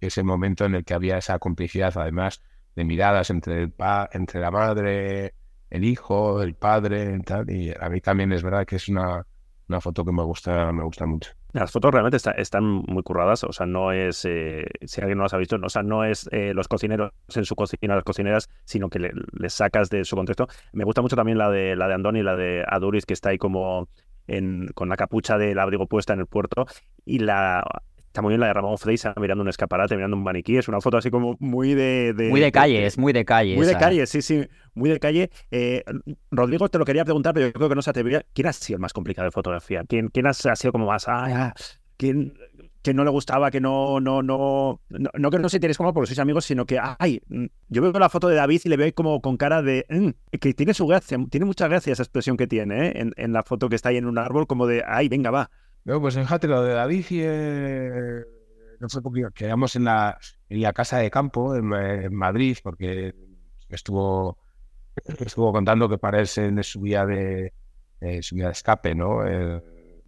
ese momento en el que había esa complicidad, además, de miradas entre, el pa entre la madre, el hijo, el padre, tal, y a mí también es verdad que es una, una foto que me gusta, me gusta mucho. Las fotos realmente están muy curradas, o sea, no es, eh, si alguien no las ha visto, o sea, no es eh, los cocineros en su cocina, las cocineras, sino que le, sacas de su contexto. Me gusta mucho también la de la de Andoni, la de Aduris, que está ahí como en, con la capucha del abrigo puesta en el puerto, y la Está muy bien la de Ramón Freisa mirando un escaparate, mirando un maniquí. Es una foto así como muy de. muy de calle, es muy de calle. Muy de calle, sí, sí. Muy de calle. Eh, Rodrigo, te lo quería preguntar, pero yo creo que no se atrevería. ¿Quién ha sido el más complicado de fotografía? ¿Quién, quién ha, sido como más. Ah, ¿Quién, que no le gustaba, que no, no, no, no, que no se tienes como porque sois amigos, sino que, ay, yo veo la foto de David y le veo como con cara de, mm", que tiene su gracia, tiene mucha gracia esa expresión que tiene, ¿eh? en, en, la foto que está ahí en un árbol, como de, ay, venga, va, no, pues fíjate, lo de David y eh, no fue porque quedamos en la, en la casa de campo en, Madrid, porque estuvo, estuvo contando que para él se subía de, eh, subía de escape, ¿no? Eh,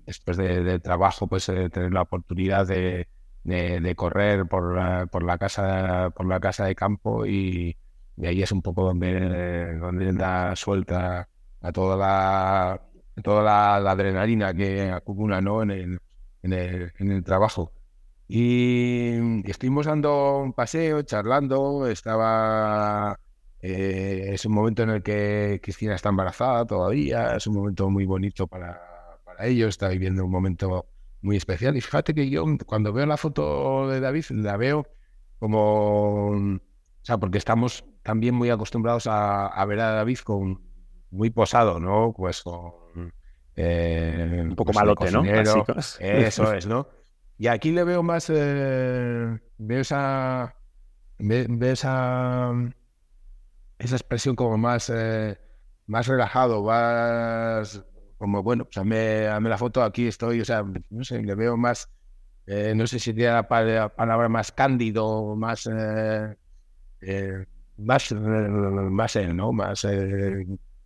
después del trabajo, pues tener la oportunidad de, de, correr por la, por la casa por la casa de campo y, ahí es un poco donde, donde da suelta a toda la toda la, adrenalina que acumula ¿no? en, el, en, el, en el trabajo. Y estuvimos dando un paseo, charlando, estaba... Eh, es un momento en el que Cristina está embarazada todavía, es un momento muy bonito para, para ellos, está viviendo un momento muy especial. Y fíjate que yo cuando veo la foto de David, la veo como... O sea, porque estamos también muy acostumbrados a, ver a David con muy posado, ¿no? Pues con... Eh, un poco pues malote, ¿no? Eso es, ¿no? Y aquí le veo más, eh, veo esa, veo esa, esa expresión como más, eh, más relajado, más como, bueno, pues hazme, la foto, aquí estoy, o sea, no sé, le veo más, eh, no sé si tiene la palabra más cándido, más, más, más él, ¿no? Más,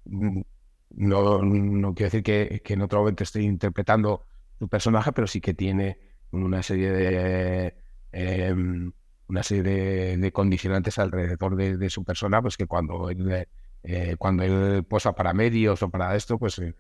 no, no quiero decir que, que en otro momento esté interpretando su personaje, pero sí que tiene una serie de em, una serie de, condicionantes alrededor de, su persona, pues que cuando él eh, cuando él posa para medios o para esto, pues, eh,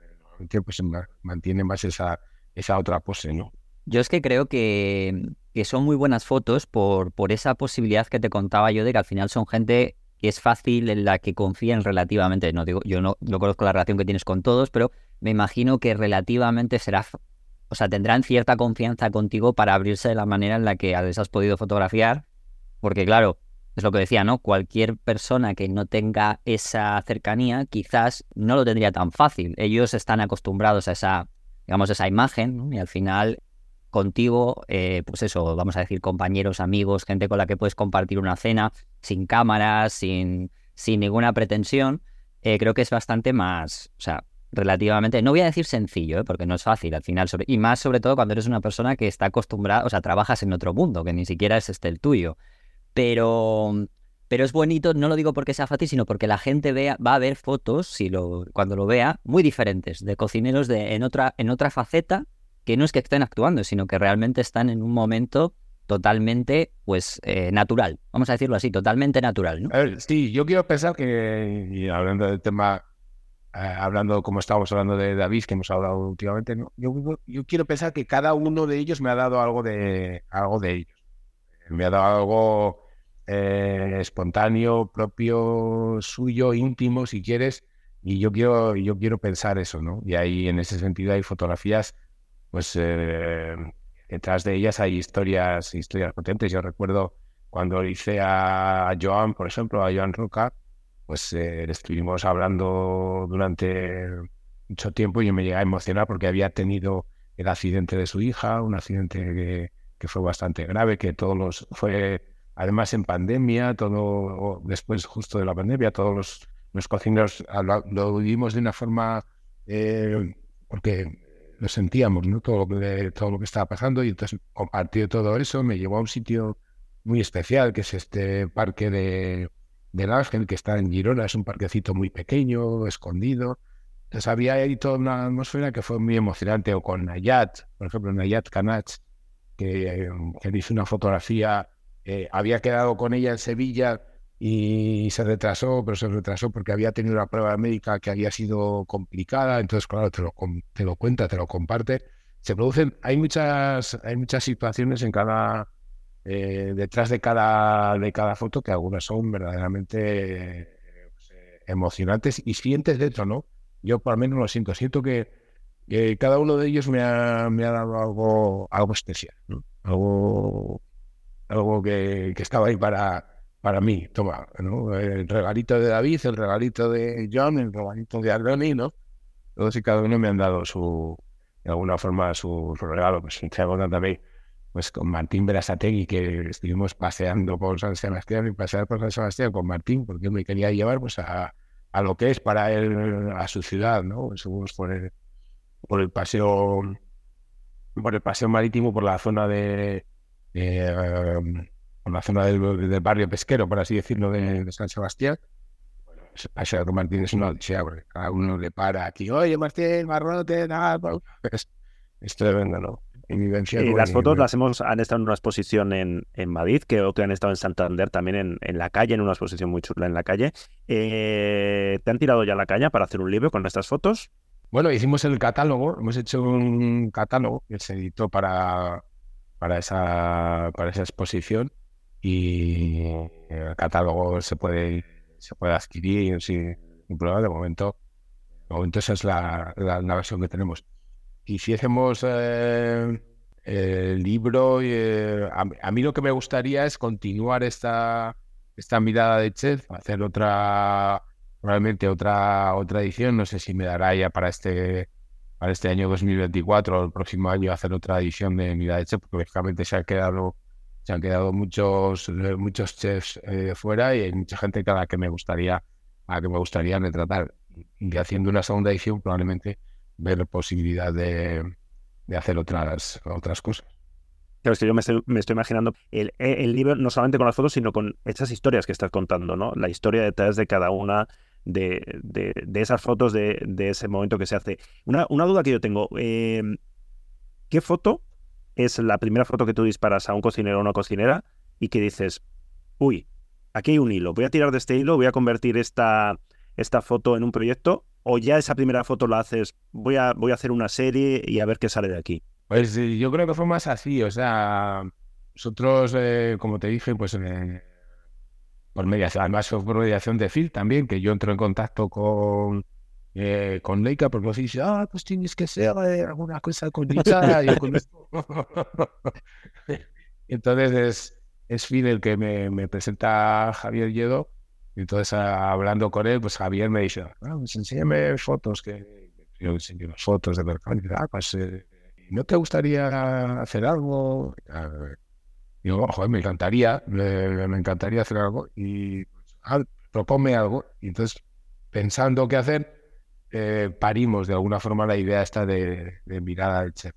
pues mantiene más esa, esa otra pose, ¿no? Yo es que creo que, que, son muy buenas fotos por, por esa posibilidad que te contaba yo de que al final son gente es fácil, en la que confían relativamente. No digo, yo no, no conozco la relación que tienes con todos, pero me imagino que relativamente será o sea, tendrán cierta confianza contigo para abrirse de la manera en la que les has podido fotografiar, porque claro, es lo que decía, ¿no? Cualquier persona que no tenga esa cercanía quizás no lo tendría tan fácil. Ellos están acostumbrados a esa, digamos, esa imagen, ¿no? Y al final contigo, eh, pues eso, vamos a decir, compañeros, amigos, gente con la que puedes compartir una cena sin cámaras, sin, sin ninguna pretensión, eh, creo que es bastante más, o sea, relativamente, no voy a decir sencillo, ¿eh? porque no es fácil al final, y más sobre todo cuando eres una persona que está acostumbrada, o sea, trabajas en otro mundo, que ni siquiera es este el tuyo. Pero, pero es bonito, no lo digo porque sea fácil, sino porque la gente vea, va a ver fotos, si lo, cuando lo vea, muy diferentes, de cocineros de, en, otra, en otra faceta, que no es que estén actuando, sino que realmente están en un momento totalmente, pues, eh, natural. Vamos a decirlo así, totalmente natural, ¿no? sí, yo quiero pensar que, y hablando del tema eh, hablando como estábamos hablando de David, que hemos hablado últimamente, yo, yo, quiero pensar que cada uno de ellos me ha dado algo de, algo de ellos. Me ha dado algo eh, espontáneo, propio, suyo, íntimo, si quieres, y yo quiero, yo quiero pensar eso, ¿no? Y ahí, en ese sentido, hay fotografías, pues eh, detrás de ellas hay historias, historias potentes. Yo recuerdo cuando hice a Joan, por ejemplo, a Joan Roca, pues eh, estuvimos hablando durante mucho tiempo y me llegué a emocionar porque había tenido el accidente de su hija, un accidente que, que fue bastante grave, que todos los fue además en pandemia, todo después justo de la pandemia, todos los, los cocineros lo, vivimos de una forma eh, porque lo sentíamos, ¿no? Todo lo que todo estaba pasando y entonces compartió todo eso, me llevó a un sitio muy especial que es este parque de del Ángel, que está en Girona, es un parquecito muy pequeño, escondido. Entonces había ahí toda una atmósfera que fue muy emocionante, o con Nayat, por ejemplo, Nayat Kanach, que, que hizo una fotografía, eh, había quedado con ella en Sevilla y se retrasó, pero se retrasó porque había tenido una prueba médica que había sido complicada, entonces claro, te lo, te lo cuenta, te lo comparte. Se producen, hay muchas, hay muchas situaciones en cada, eh, detrás de cada, de cada foto, que algunas son verdaderamente pues, eh, emocionantes y sientes dentro, ¿no? Yo por lo menos lo siento, siento que, cada uno de ellos me ha, me ha dado algo, algo especial, algo, algo que, que, estaba ahí para, para mí. Toma, ¿no? el regalito de David, el regalito de John, el regalito de Ardoni, ¿no? Todos y cada uno me han dado su, de alguna forma su, regalo, pues también pues con Martín Berasategui, que estuvimos paseando por San Sebastián y pasear por San Sebastián con Martín, porque me quería llevar pues a, a lo que es para él, a su ciudad, ¿no? Subimos por el, por el paseo por el paseo marítimo, por la zona de, um, por la zona del, barrio pesquero, por así decirlo, de, San Sebastián. Bueno, paseo Martín es una odisea, porque cada uno le para aquí, oye Martín, Marrote, nada, es, es tremendo, ¿no? Y las fotos las hemos, han estado en una exposición en, en Madrid, creo que han estado en Santander también en, en, la calle, en una exposición muy chula en la calle. Eh, ¿Te han tirado ya la caña para hacer un libro con estas fotos? Bueno, hicimos el catálogo, hemos hecho un catálogo que se editó para, para, esa, para esa exposición y el catálogo se puede, se puede adquirir sin problema. De momento, de momento esa es la, la, versión que tenemos hiciésemos eh, el libro, eh, a, mí lo que me gustaría es continuar esta, esta mirada de chef, hacer otra, probablemente otra, otra edición, no sé si me dará ya para este, para este año 2024 o el próximo año hacer otra edición de mirada de chef, porque lógicamente se ha quedado se han quedado muchos, eh, muchos chefs eh, fuera y hay mucha gente a la que me gustaría, a que me gustaría retratar. Y haciendo una segunda edición, probablemente ver posibilidad de, de hacer otras, otras cosas. Claro, es que yo me estoy, me estoy imaginando el, el, libro no solamente con las fotos, sino con esas historias que estás contando, ¿no? La historia detrás de cada una de, de, de esas fotos de, de, ese momento que se hace. Una, una duda que yo tengo, eh, ¿qué foto es la primera foto que tú disparas a un cocinero o una cocinera y que dices, uy, aquí hay un hilo, voy a tirar de este hilo, voy a convertir esta, esta foto en un proyecto, o ya esa primera foto la haces, voy a, voy a hacer una serie y a ver qué sale de aquí. Pues yo creo que fue más así, o sea, nosotros, eh, como te dije, pues eh, por mediación, además por mediación de Phil también, que yo entro en contacto con, eh, con Leica, porque nos dice, ah, pues tienes que hacer eh, alguna cosa con Leica. y con entonces es, es Phil el que me, me presenta a Javier Lledo. Entonces, hablando con él, pues Javier me dice, ah, pues enséñame fotos, que yo enseño las fotos de mercado. Ah, pues, eh, ¿no te gustaría hacer algo? Y digo, joder, me encantaría, me, me encantaría hacer algo. Y ah, algo. Y entonces, pensando qué hacer, eh, parimos de alguna forma la idea esta de, de mirada del chef.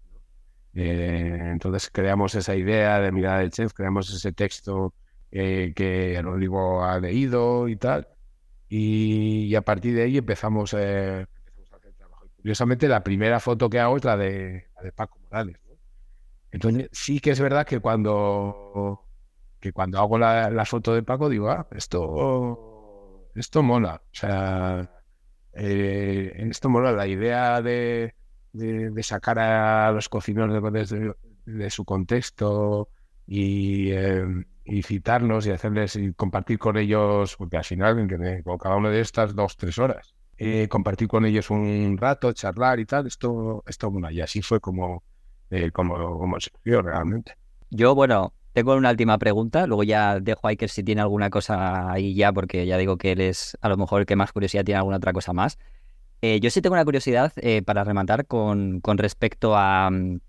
Eh, entonces creamos esa idea de mirada del chef, creamos ese texto eh, que Rodrigo ha leído y tal, y, y, a partir de ahí empezamos, eh, empezamos, a hacer trabajo. curiosamente, la primera foto que hago es la de, la de Paco Morales. ¿no? Entonces sí que es verdad que cuando, que cuando hago la, la foto de Paco digo, ah, esto, esto mola. O sea, eh, en esto mola la idea de, de, de, sacar a los cocineros de, de su contexto y, eh, y, citarlos y hacerles y compartir con ellos, porque al final, con cada una de estas, dos, tres horas, eh, compartir con ellos un rato, charlar y tal, esto, esto bueno, y así fue como, eh, como, como vio realmente. Yo, bueno, tengo una última pregunta, luego ya dejo a Iker si tiene alguna cosa ahí ya, porque ya digo que él es a lo mejor el que más curiosidad tiene alguna otra cosa más. Eh, yo sí tengo una curiosidad eh, para rematar con, con respecto a... Um,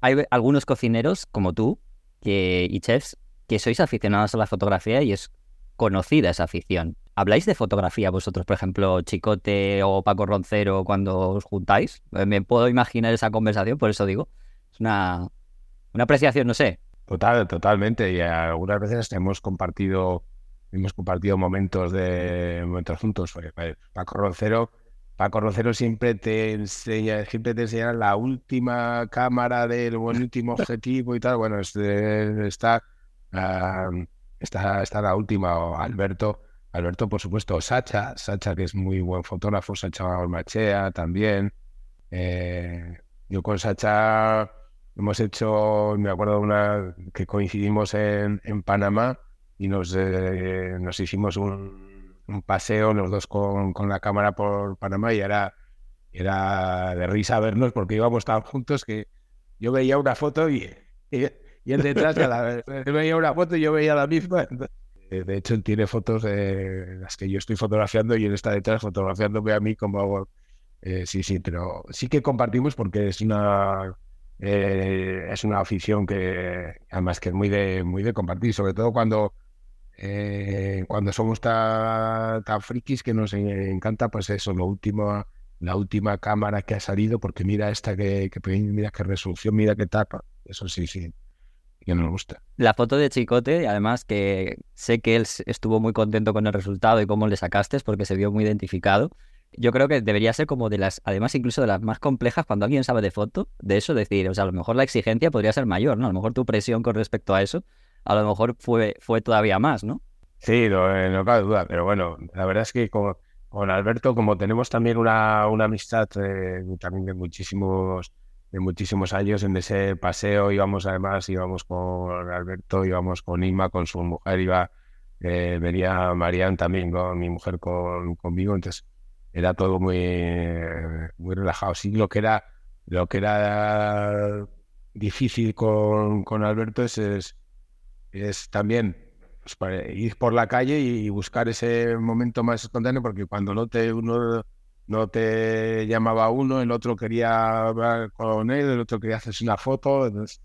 hay algunos cocineros como tú que, y chefs que sois aficionados a la fotografía y es conocida esa afición. ¿Habláis de fotografía vosotros, por ejemplo, Chicote o Paco Roncero cuando os juntáis? Eh, me puedo imaginar esa conversación, por eso digo. Es una, una apreciación, no sé, Total, totalmente. Y algunas veces hemos compartido, hemos compartido momentos de momentos juntos. Paco Roncero, Paco Roncero siempre te enseña, siempre te enseña la última cámara del último objetivo y tal. Bueno, este, está, uh, está, está la última. Alberto, Alberto, por supuesto, Sacha, Sacha que es muy buen fotógrafo, Sacha Machea también. Eh, yo con Sacha Hemos hecho, me acuerdo de una que coincidimos en, Panamá y nos, eh, nos hicimos un, paseo los dos con, con, la cámara por Panamá y era, era de risa vernos porque íbamos tan juntos que yo veía una foto y, y, y él detrás, cada, él veía una foto y yo veía la misma. De hecho, él tiene fotos de las que yo estoy fotografiando y él está detrás fotografiándome a mí como. Eh, sí, sí, pero sí que compartimos porque es una eh, es una afición que además que es muy de muy de compartir, sobre todo cuando eh, cuando somos tan, frikis que nos encanta pues eso, lo último, la última cámara que ha salido, porque mira esta que, que mira qué resolución, mira qué tapa, eso sí, sí, que nos gusta. La foto de Chicote, además que sé que él estuvo muy contento con el resultado y cómo le sacaste, porque se vio muy identificado yo creo que debería ser como de las, además incluso de las más complejas cuando alguien sabe de foto, de eso decir, o sea, a lo mejor la exigencia podría ser mayor, ¿no? A lo mejor tu presión con respecto a eso, a lo mejor fue, fue todavía más, ¿no? Sí, no, eh, no cabe duda, pero bueno, la verdad es que con, con Alberto, como tenemos también una, una amistad eh, también de muchísimos, de muchísimos años en ese paseo, íbamos además, íbamos con Alberto, íbamos con Inma, con su mujer, iba, eh, venía Marian también, con mi mujer con, conmigo, entonces era todo muy, muy relajado. Sí, lo que era, lo que era difícil con, con Alberto es, es, también pues, ir por la calle y buscar ese momento más espontáneo, porque cuando no te uno no te llamaba uno, el otro quería hablar con él, el otro quería hacerse una foto, entonces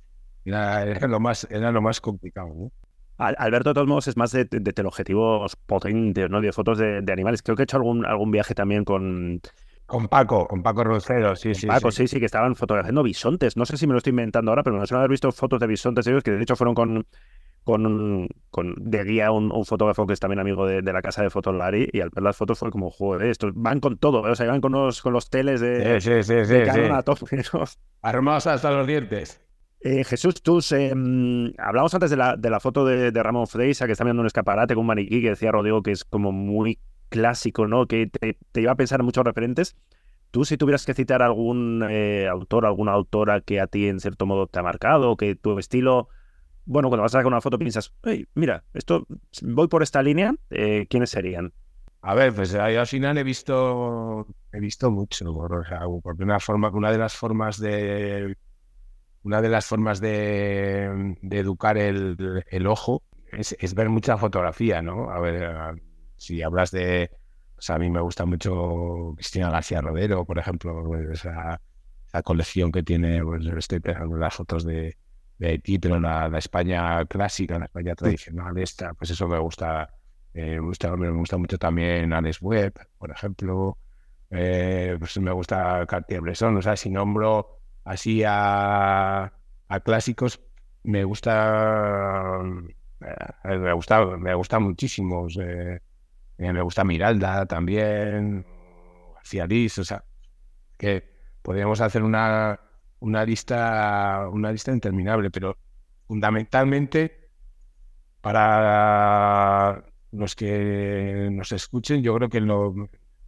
era, lo más era lo más complicado. Alberto, de todos modos, es más de, de teleobjetivos potentes, ¿no? De fotos de, de, animales. Creo que he hecho algún, algún viaje también con, con Paco, con Paco Rocero, sí, sí. Paco, sí. sí, que estaban fotografiando bisontes. No sé si me lo estoy inventando ahora, pero me suena haber visto fotos de bisontes ellos, que de hecho fueron con, con, con de guía un, un, fotógrafo que es también amigo de, de, la casa de fotos Lari, y al ver las fotos fue como, joder, estos van con todo, o sea, van con los, con los teles de, sí, sí, sí, de sí, Canon a tope, ¿no? Armados hasta los dientes. Eh, Jesús, tú eh, hablamos antes de la, de la foto de, Ramón Freisa, que está viendo un escaparate con un maniquí, que decía Rodrigo que es como muy clásico, ¿no? Que te, lleva a pensar en muchos referentes. Tú, si tuvieras que citar algún eh, autor, alguna autora que a ti en cierto modo te ha marcado, que tu estilo, bueno, cuando vas a sacar una foto piensas, hey, mira, esto voy por esta línea, eh, ¿quiénes serían? A ver, pues yo al final he visto, he visto mucho, o sea, porque una forma, una de las formas de, una de las formas de, de educar el, el ojo es, es, ver mucha fotografía, ¿no? A ver, si hablas de o sea, a mí me gusta mucho Cristina García Rodero, por ejemplo, pues, esa, esa, colección que tiene, pues estoy pensando en las fotos de, de Haití, pero la, la, España clásica, la España tradicional, esta, pues eso me gusta, eh, me gusta, me gusta mucho también Alex Webb, por ejemplo, eh, pues me gusta Cartier-Bresson, o sea, si nombro así a, a clásicos, me gusta, eh, me gusta, me gusta muchísimo. Eh, me gusta Miralda también, García Liz, o sea, que podríamos hacer una, una lista, una lista interminable, pero fundamentalmente para los que nos escuchen, yo creo que lo,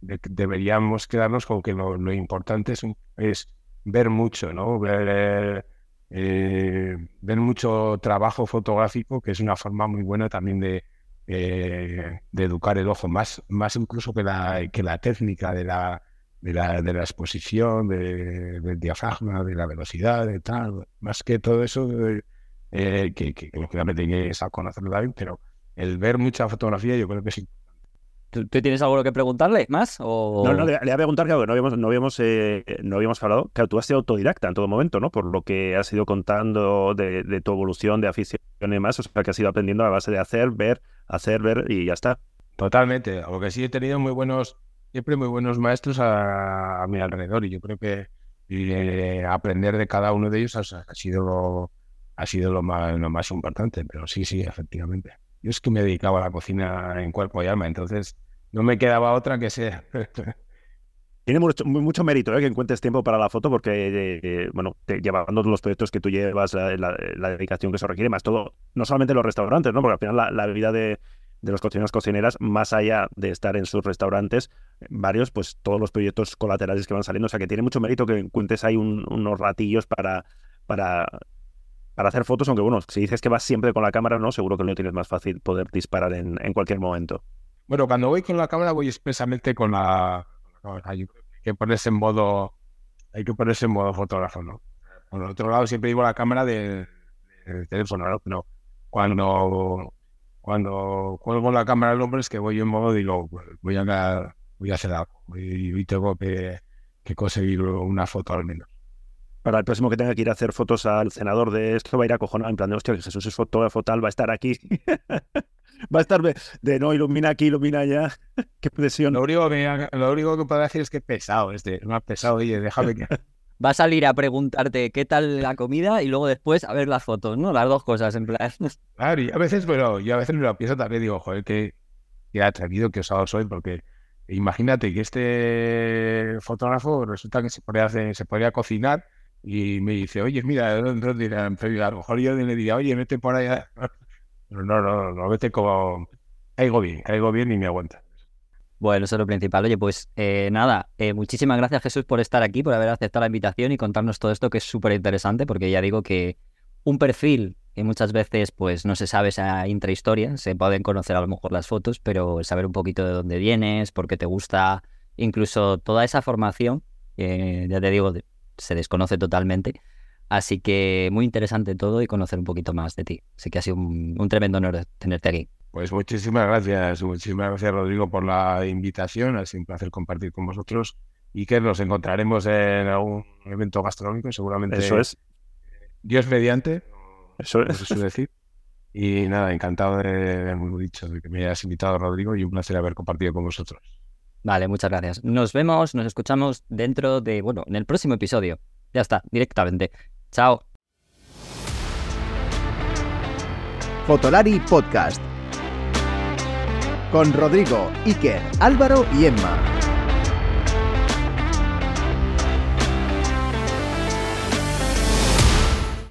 de, deberíamos quedarnos con que lo, lo importante es, es, ver mucho, ¿no? Ver, eh, ver mucho trabajo fotográfico, que es una forma muy buena también de, eh, de educar el ojo, más, más incluso que la, que la técnica de la, de la, de la exposición, de, del diafragma, de la velocidad, de tal, más que todo eso, eh, que, que, lógicamente es a conocerlo también, pero el ver mucha fotografía yo creo que sí. ¿Tú, tienes algo que preguntarle más? O... No, no, le, le, voy a preguntar, claro, que no habíamos, no, habíamos, eh, no habíamos hablado. Claro, tú has sido autodidacta en todo momento, ¿no? Por lo que has ido contando de, de tu evolución, de afición y demás, o sea, que has ido aprendiendo a base de hacer, ver, hacer, ver y ya está. Totalmente. Lo que sí he tenido muy buenos, siempre muy buenos maestros a, a mi alrededor y yo creo que eh, aprender de cada uno de ellos ha, ha sido lo, ha sido lo más, lo más importante. Pero sí, sí, efectivamente. Yo es que me dedicaba a la cocina en cuerpo y alma, entonces no me quedaba otra que ser. Tiene mucho, mucho mérito ¿eh? que encuentres tiempo para la foto porque, eh, bueno, te, llevando los proyectos que tú llevas, la, dedicación que eso requiere, más todo, no solamente los restaurantes, ¿no? Porque al final la, la vida de, de los cocineros cocineras, más allá de estar en sus restaurantes, varios, pues todos los proyectos colaterales que van saliendo. O sea que tiene mucho mérito que encuentres ahí un, unos ratillos para, para, para hacer fotos, aunque bueno, si dices que vas siempre con la cámara, ¿no? Seguro que no tienes más fácil poder disparar en, cualquier momento. Bueno, cuando voy con la cámara voy expresamente con la, hay que ponerse en modo, hay que ponerse en modo fotógrafo, ¿no? Por otro lado, siempre llevo la cámara del de teléfono, ¿no? Pero cuando, cuando cuelgo la cámara del hombre es que voy en modo, digo, voy a, voy a hacer algo y, tengo que conseguir una foto al menos para el próximo que tenga que ir a hacer fotos al senador de esto, va a ir acojonado en plan de, hostia, que Jesús es fotógrafo tal, va a estar aquí. va a estar de, no, ilumina aquí, ilumina allá. Qué presión. Lo único, que, lo único que puedo decir es que es pesado este, es más pesado, oye, déjame que... Va a salir a preguntarte qué tal la comida y luego después a ver las fotos, ¿no? Las dos cosas, en plan. Claro, y a veces, bueno, yo a veces me lo pienso también, digo, joder, qué, qué atrevido, qué osado soy, porque imagínate que este fotógrafo resulta que se podría, hacer, se podría cocinar y me dice, oye, mira, entonces dirán, a lo mejor yo le diría, oye, vete por allá. Pero no, no, no, vete como, caigo bien, caigo bien y me aguanta. Bueno, eso es lo principal. Oye, pues eh, nada, eh, muchísimas gracias Jesús por estar aquí, por haber aceptado la invitación y contarnos todo esto que es súper interesante, porque ya digo que un perfil que muchas veces pues no se sabe esa intrahistoria, se pueden conocer a lo mejor las fotos, pero saber un poquito de dónde vienes, por qué te gusta, incluso toda esa formación, eh, ya te digo, se desconoce totalmente. Así que muy interesante todo y conocer un poquito más de ti. Así que ha sido un, un tremendo honor tenerte aquí. Pues muchísimas gracias, muchísimas gracias Rodrigo por la invitación, ha sido un placer compartir con vosotros y que nos encontraremos en algún evento gastronómico, seguramente. Eso es. Dios mediante, Eso eso es. suele decir. Y nada, encantado de, he dicho, de que me hayas invitado, Rodrigo, y un placer haber compartido con vosotros. Vale, muchas gracias. Nos vemos, nos escuchamos dentro de, bueno, en el próximo episodio. Ya está, directamente. Chao. Fotolari Podcast. Con Rodrigo, Iker, Álvaro y Emma.